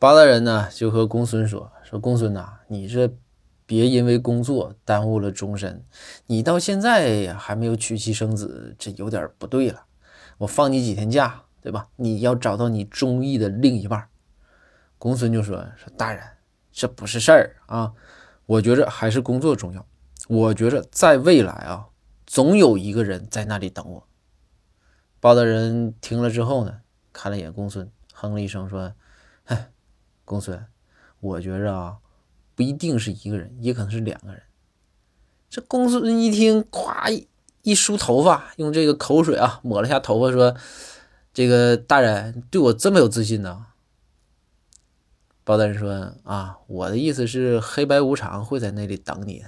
包大人呢就和公孙说：“说公孙呐，你这别因为工作耽误了终身。你到现在还没有娶妻生子，这有点不对了。我放你几天假，对吧？你要找到你中意的另一半。”公孙就说：“说大人，这不是事儿啊，我觉着还是工作重要。我觉着在未来啊，总有一个人在那里等我。”包大人听了之后呢，看了一眼公孙，哼了一声说：“哎，公孙，我觉着啊，不一定是一个人，也可能是两个人。”这公孙一听，夸一一梳头发，用这个口水啊抹了下头发，说：“这个大人对我这么有自信呢？”包大人说：“啊，我的意思是黑白无常会在那里等你的。”